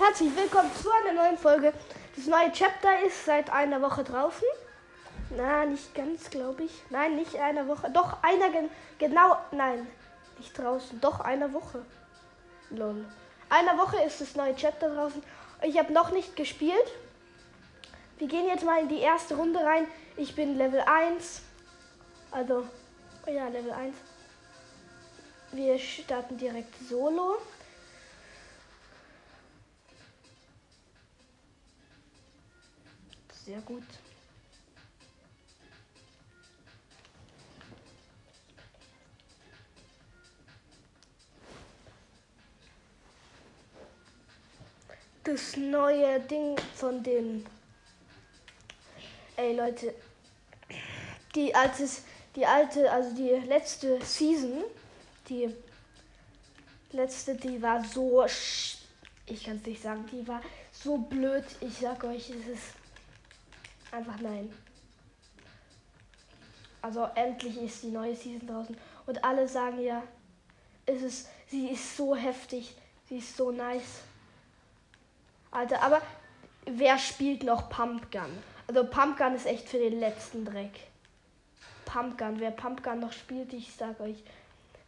Herzlich willkommen zu einer neuen Folge. Das neue Chapter ist seit einer Woche draußen. Na, nicht ganz, glaube ich. Nein, nicht einer Woche. Doch, einer gen genau. Nein, nicht draußen. Doch, einer Woche. Lol. Einer Woche ist das neue Chapter draußen. Ich habe noch nicht gespielt. Wir gehen jetzt mal in die erste Runde rein. Ich bin Level 1. Also, ja, Level 1. Wir starten direkt solo. Sehr gut. Das neue Ding von den. Ey Leute, die alte, die alte, also die letzte Season, die letzte, die war so, ich kann es nicht sagen, die war so blöd. Ich sag euch, es ist einfach nein. Also endlich ist die neue Season draußen und alle sagen ja, es ist, sie ist so heftig, sie ist so nice. Alter, aber wer spielt noch Pumpgun? Also Pumpgun ist echt für den letzten Dreck. Pumpgun, wer Pumpgun noch spielt, ich sag euch,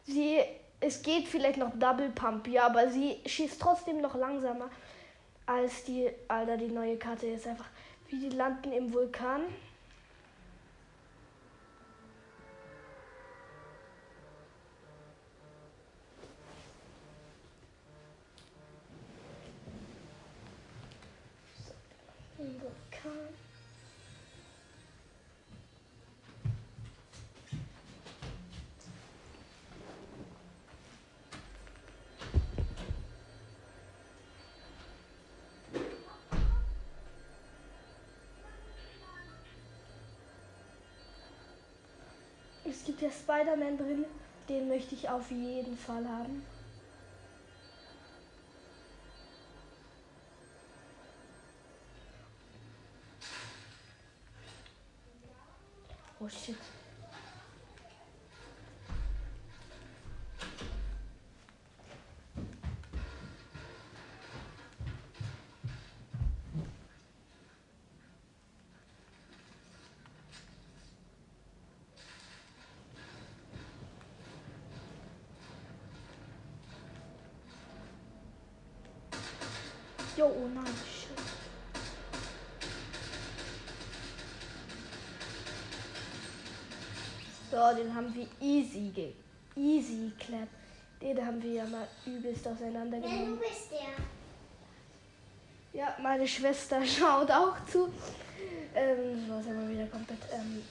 sie, es geht vielleicht noch Double Pump, ja, aber sie schießt trotzdem noch langsamer als die, Alter, die neue Karte ist einfach, wie die landen im Vulkan. Vulkan. Es gibt ja Spider-Man drin, den möchte ich auf jeden Fall haben. Oh shit. So, den haben wir easy ge easy clap. Den haben wir ja mal übelst Ja, auseinandergenommen. du bist der. Ja, meine Schwester schaut auch zu. Ähm, so ist aber wieder komplett. Ähm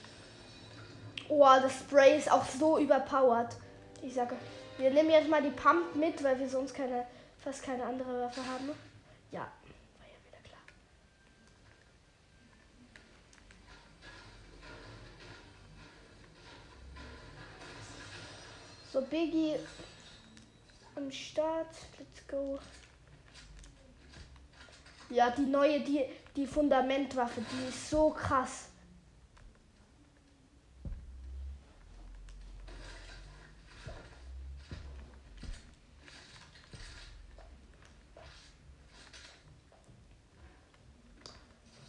oh, das Spray ist auch so überpowered. Ich sage, wir nehmen jetzt mal die Pump mit, weil wir sonst keine, fast keine andere Waffe haben. Ja, ja So, Biggie am Start. Let's go. Ja, die neue, die, die Fundamentwaffe, die ist so krass.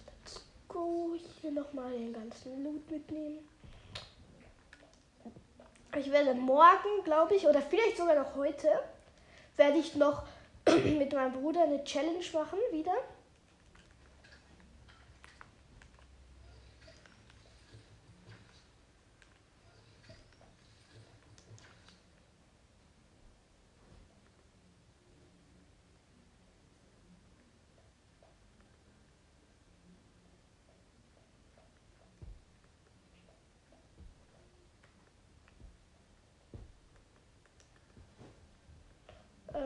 Let's go. Hier nochmal den ganzen Loot mitnehmen. Ich werde morgen, glaube ich, oder vielleicht sogar noch heute, werde ich noch mit meinem Bruder eine Challenge machen wieder.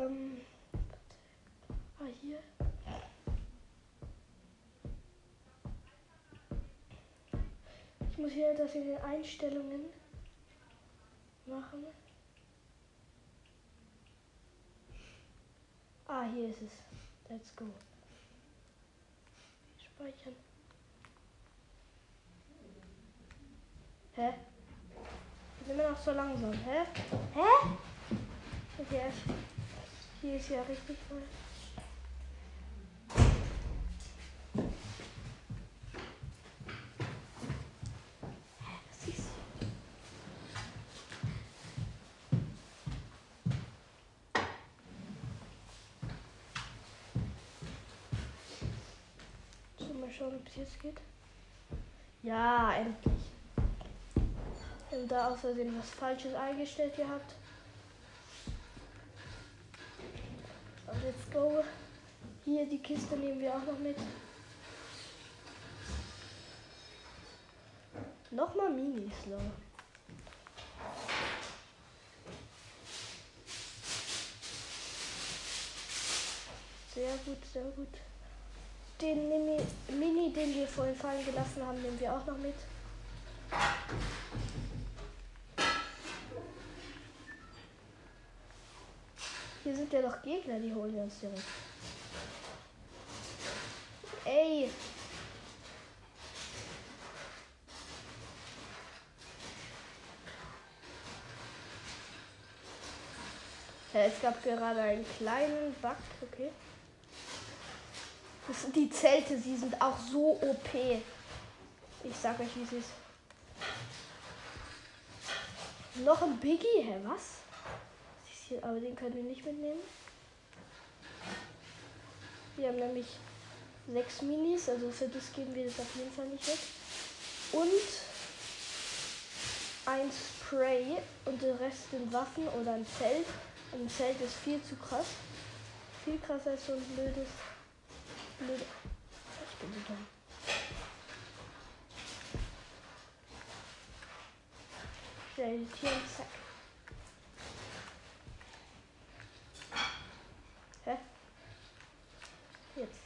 Ähm, ah, hier. Ich muss hier das in den Einstellungen machen. Ah, hier ist es. Let's go. Speichern. Hä? Ich bin immer noch so langsam. Hä? Hä? Okay, hier ist ja richtig voll. schauen, ob es jetzt geht. Ja, endlich. Ich habe da außerdem was Falsches eingestellt gehabt. Go. Hier die Kiste nehmen wir auch noch mit. Nochmal Mini-Slow. Sehr gut, sehr gut. Den Mini, Mini, den wir vorhin fallen gelassen haben, nehmen wir auch noch mit. Hier sind ja noch Gegner, die holen wir uns direkt. Ey! Ja, es gab gerade einen kleinen Bug, okay. Das, die Zelte, sie sind auch so OP. Ich sag euch, wie es ist. Noch ein Biggie? Hä, was? Hier, aber den können wir nicht mitnehmen. Wir haben nämlich sechs Minis, also für das geben wir das auf jeden Fall nicht weg. Und ein Spray und der Rest sind Waffen oder ein Zelt. Ein Zelt ist viel zu krass. Viel krasser als so ein blödes. blöde. Ich bin so dumm. Ja, die Tiere, zack. Hä? Jetzt.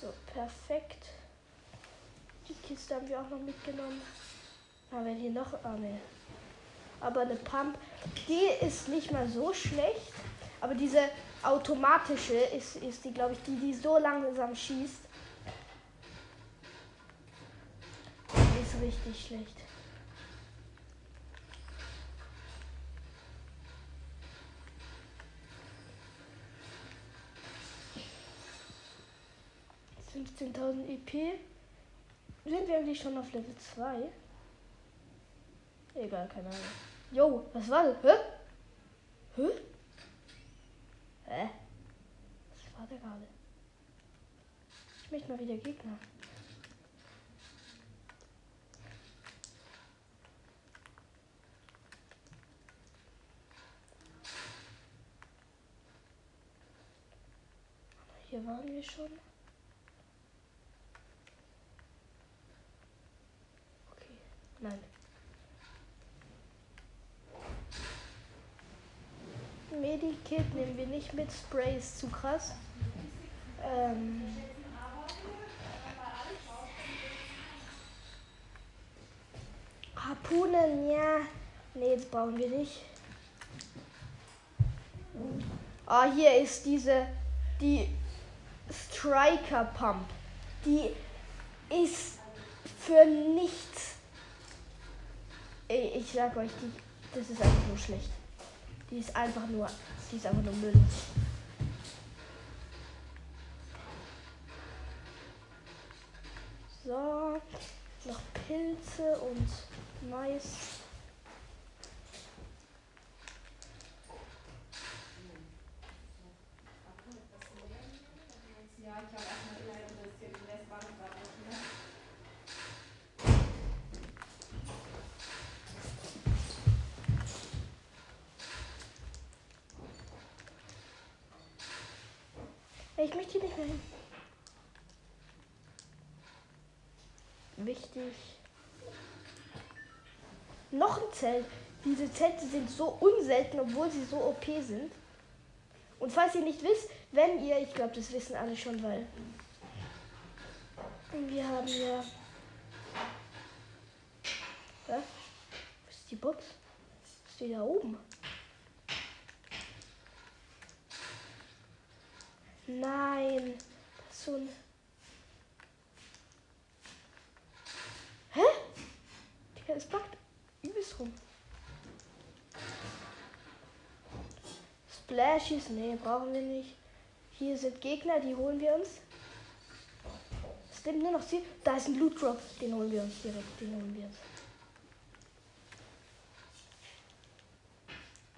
So, perfekt. Die Kiste haben wir auch noch mitgenommen. Aber wenn hier noch. Ah, ne. Aber eine Pump, die ist nicht mal so schlecht. Aber diese automatische ist, ist die, glaube ich, die, die so langsam schießt. Die ist richtig schlecht. Fünfzehntausend EP. Sind wir eigentlich schon auf Level 2? Egal, keine Ahnung. Jo, was war das? Hä? Hä? Hä? Was war der gerade? Ich möchte mal wieder Gegner. Hier waren wir schon. Okay, nein. Medikit nehmen wir nicht mit. Spray ist zu krass. Ähm Harpunen, ja. Nee, brauchen wir nicht. Ah, hier ist diese, die Striker Pump. Die ist für nichts. Ich sag euch, die, das ist einfach nur schlecht. Die ist einfach nur, die ist einfach nur Müll. So, noch Pilze und Mais. Ich möchte hier nicht mehr hin. Wichtig. Noch ein Zelt. Diese Zelte sind so unselten, obwohl sie so OP sind. Und falls ihr nicht wisst, wenn ihr, ich glaube, das wissen alle schon, weil wir haben ja. Wo ist die Box? Ist die da oben? Nein. Das so ein. Hä? Digga, es packt übelst rum. Splashies, nee, brauchen wir nicht. Hier sind Gegner, die holen wir uns. Es sind nur noch sie. Da ist ein Loot Drop, den holen wir uns direkt, den holen wir uns.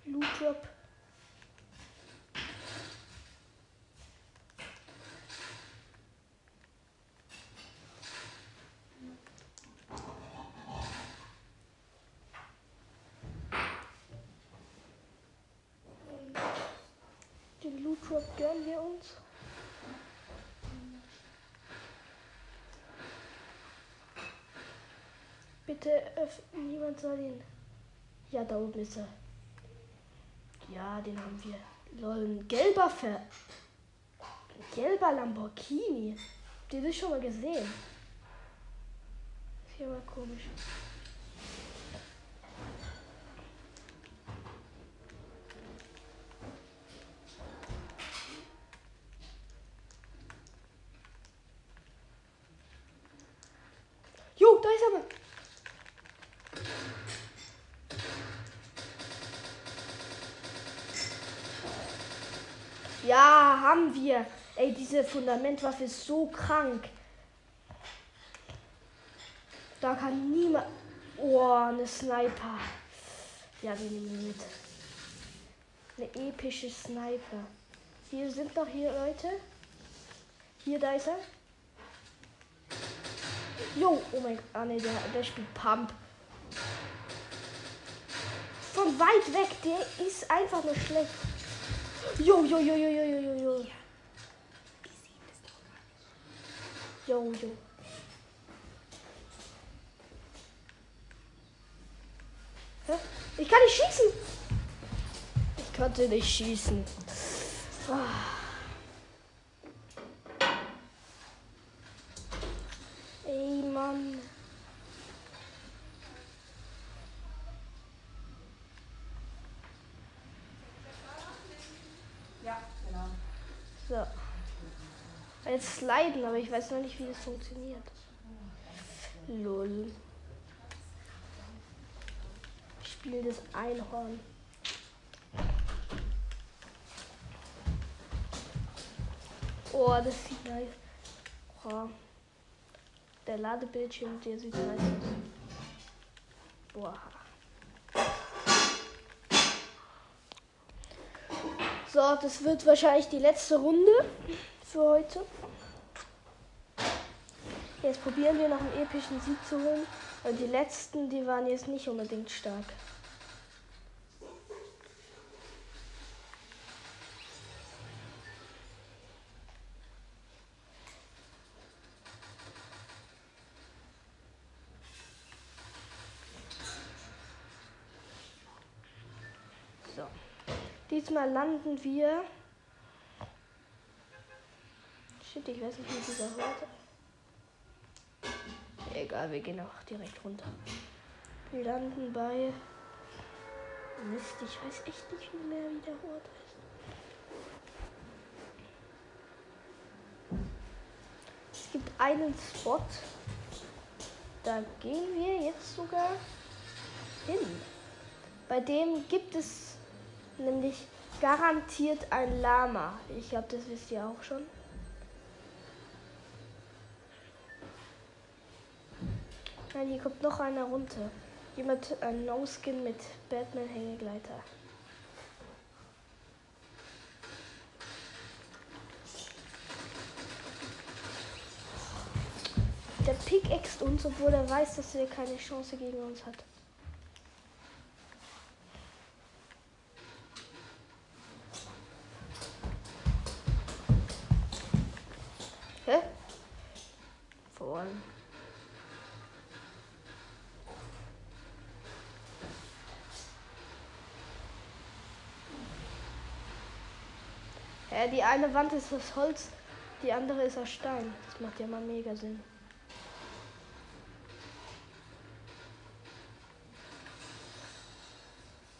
Loot Drop. Tour gönnen wir uns. Bitte, niemand soll ihn. Ja, da oben ist er. Ja, den haben wir. Lol, ein gelber Ver. Ein gelber Lamborghini. Habt ihr das schon mal gesehen? Ist hier mal komisch. Jo, da ist er mal. Ja, haben wir. Ey, diese Fundamentwaffe ist so krank. Da kann niemand. Oh, eine Sniper. Ja, die nehmen wir mit. Eine epische Sniper. Hier sind noch hier Leute. Hier, da ist er. Jo, oh mein Gott. Ah, ne, der, der spielt Pump. Von weit weg, der ist einfach nur schlecht. Jo, jo, jo, jo, jo, jo, jo, jo. Jo, jo. Ich kann nicht schießen. Ich konnte nicht schießen. Ah. Ey, Mann. So. Jetzt sliden, aber ich weiß noch nicht, wie das funktioniert. Lol. Spiel das Einhorn. Oh, das sieht nice. Oh. Der Ladebildschirm, der sieht nice aus. Boah. So, das wird wahrscheinlich die letzte Runde für heute. Jetzt probieren wir noch einen epischen Sieg zu holen. Weil die letzten, die waren jetzt nicht unbedingt stark. Diesmal landen wir. Shit, ich weiß nicht, wie dieser hört. Egal, wir gehen auch direkt runter. Wir landen bei. Mist, ich weiß echt nicht mehr, wie der Ort ist. Es gibt einen Spot. Da gehen wir jetzt sogar hin. Bei dem gibt es nämlich garantiert ein Lama. Ich glaube, das wisst ihr auch schon. Nein, hier kommt noch einer runter. Jemand ein No-Skin mit Batman-Hängegleiter. Der pickaxt uns, obwohl er weiß, dass er keine Chance gegen uns hat. Äh, die eine Wand ist aus Holz, die andere ist aus Stein. Das macht ja mal mega Sinn.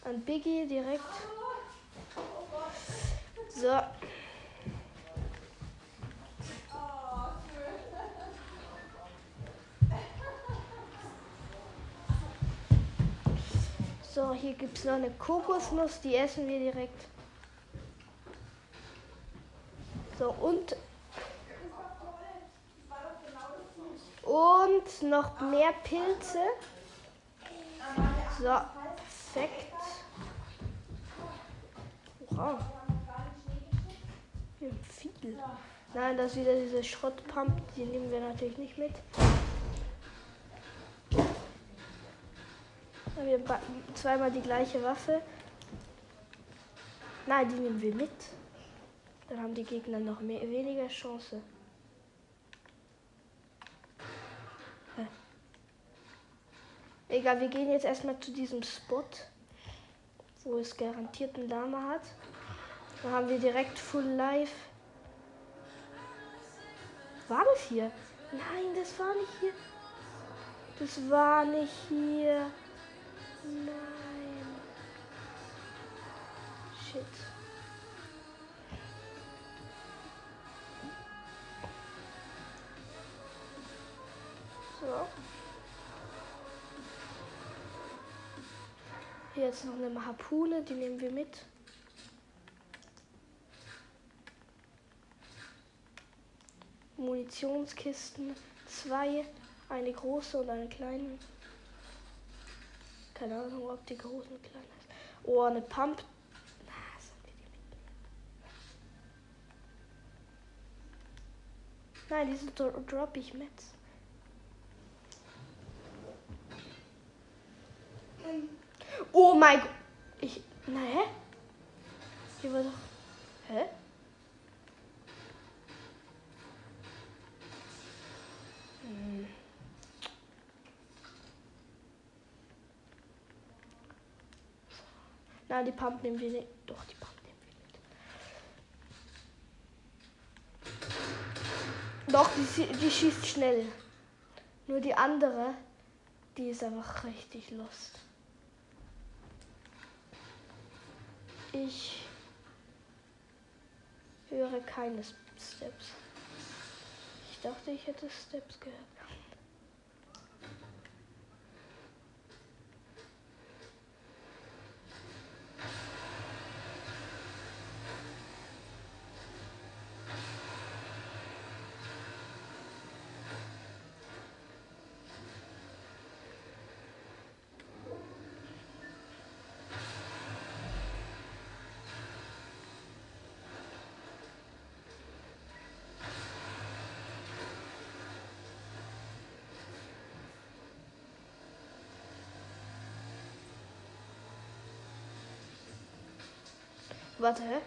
Ein Biggie direkt. So. So, hier gibt es noch eine Kokosnuss, die essen wir direkt. So, und. Und noch mehr Pilze. So, perfekt. Wow. Wir viel. Nein, das ist wieder diese Schrottpump, die nehmen wir natürlich nicht mit. Wir haben zweimal die gleiche Waffe. Nein, die nehmen wir mit. Dann haben die Gegner noch mehr, weniger Chance. Egal, wir gehen jetzt erstmal zu diesem Spot, wo es garantiert einen Lama hat. Dann haben wir direkt Full Life. War das hier? Nein, das war nicht hier. Das war nicht hier. Nein. Shit. So. Hier jetzt noch eine Harpune, die nehmen wir mit. Munitionskisten, zwei, eine große und eine kleine. Keine Ahnung, ob die große und kleine ist. Oh, eine Pump. Nein, diese drop ich mit. Oh mein Gott. Ich. Na hä? Hier war doch. Hä? Hm. Nein, die Pump nehmen wir nicht. Doch, die Pump nehmen wir mit. Doch, die, die schießt schnell. Nur die andere, die ist einfach richtig lost. Ich höre keine Steps. Ich dachte, ich hätte Steps gehört. Warte, hä?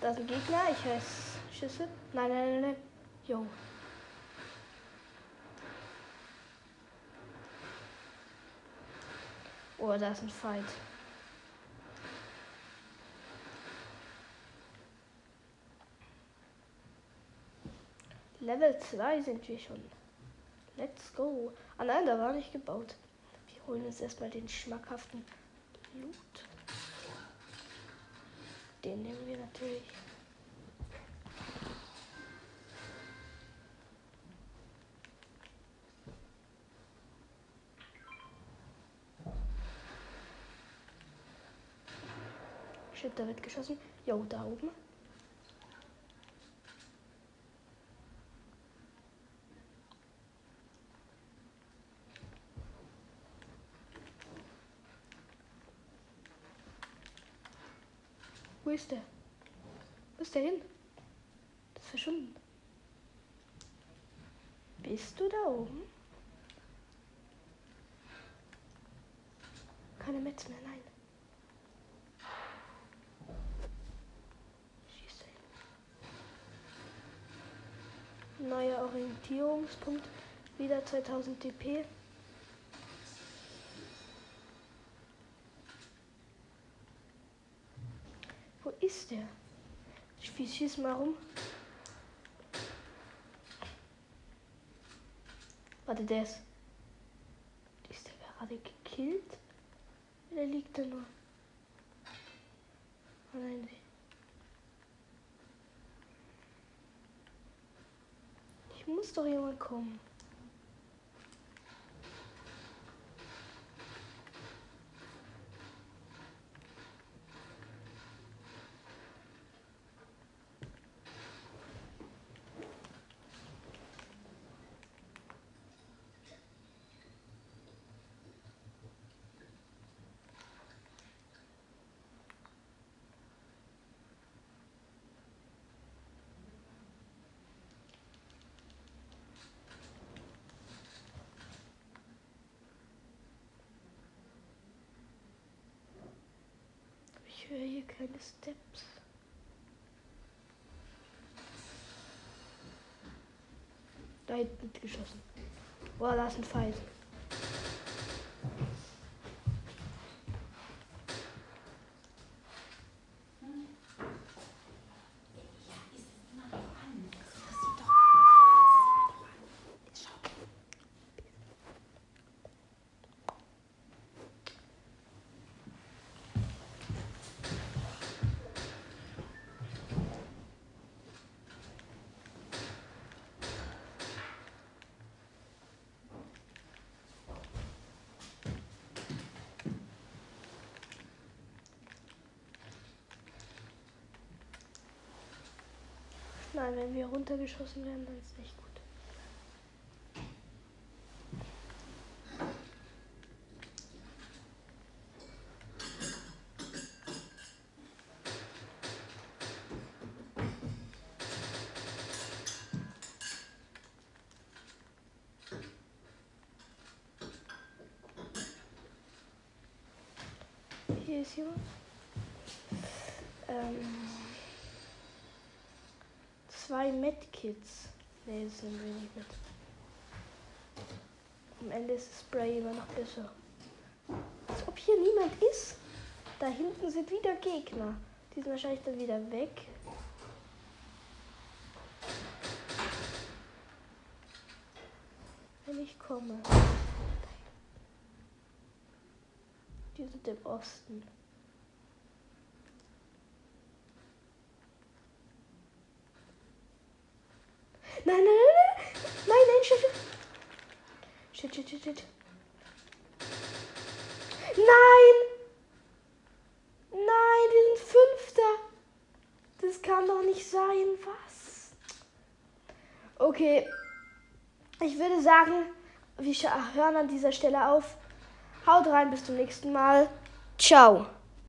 Da ist ein Gegner, ich heiße Schüsse. Nein, nein, nein, nein. Jo. Oh, da ist ein Fight. Level 2 sind wir schon. Let's go. Ah nein, da war nicht gebaut. Wir holen uns erstmal den schmackhaften Loot. Den nehmen wir natürlich. Shit, da wird geschossen. Jo, da oben. Ist der? Wo ist der hin? Das ist verschwunden. Bist du da oben? Keine Metz mehr, nein. Schießt hin. Neuer Orientierungspunkt. Wieder 2000 dp. Wo ist der? Schieß mal rum. Warte, der ist. Ist der gerade gekillt? Oder liegt er nur? Oh nein. Ich muss doch jemand kommen. Keine Steps. Da hinten geschossen. Boah, da ist ein Fight. Nein, wenn wir runtergeschossen werden, dann ist nicht gut. Hier ist jemand. Ähm zwei Medkits. Ne, das sind wir nicht mit. Am Ende ist das Spray immer noch besser. Als ob hier niemand ist. Da hinten sind wieder Gegner. Die sind wahrscheinlich dann wieder weg. Wenn ich komme. Die sind im Osten. Nein, nein, nein, nein. Nein, nein, shit, shit. Shit, shit, shit. Nein! Nein, wir sind Fünfter. Das kann doch nicht sein. Was? Okay. Ich würde sagen, wir hören an dieser Stelle auf. Haut rein, bis zum nächsten Mal. Ciao.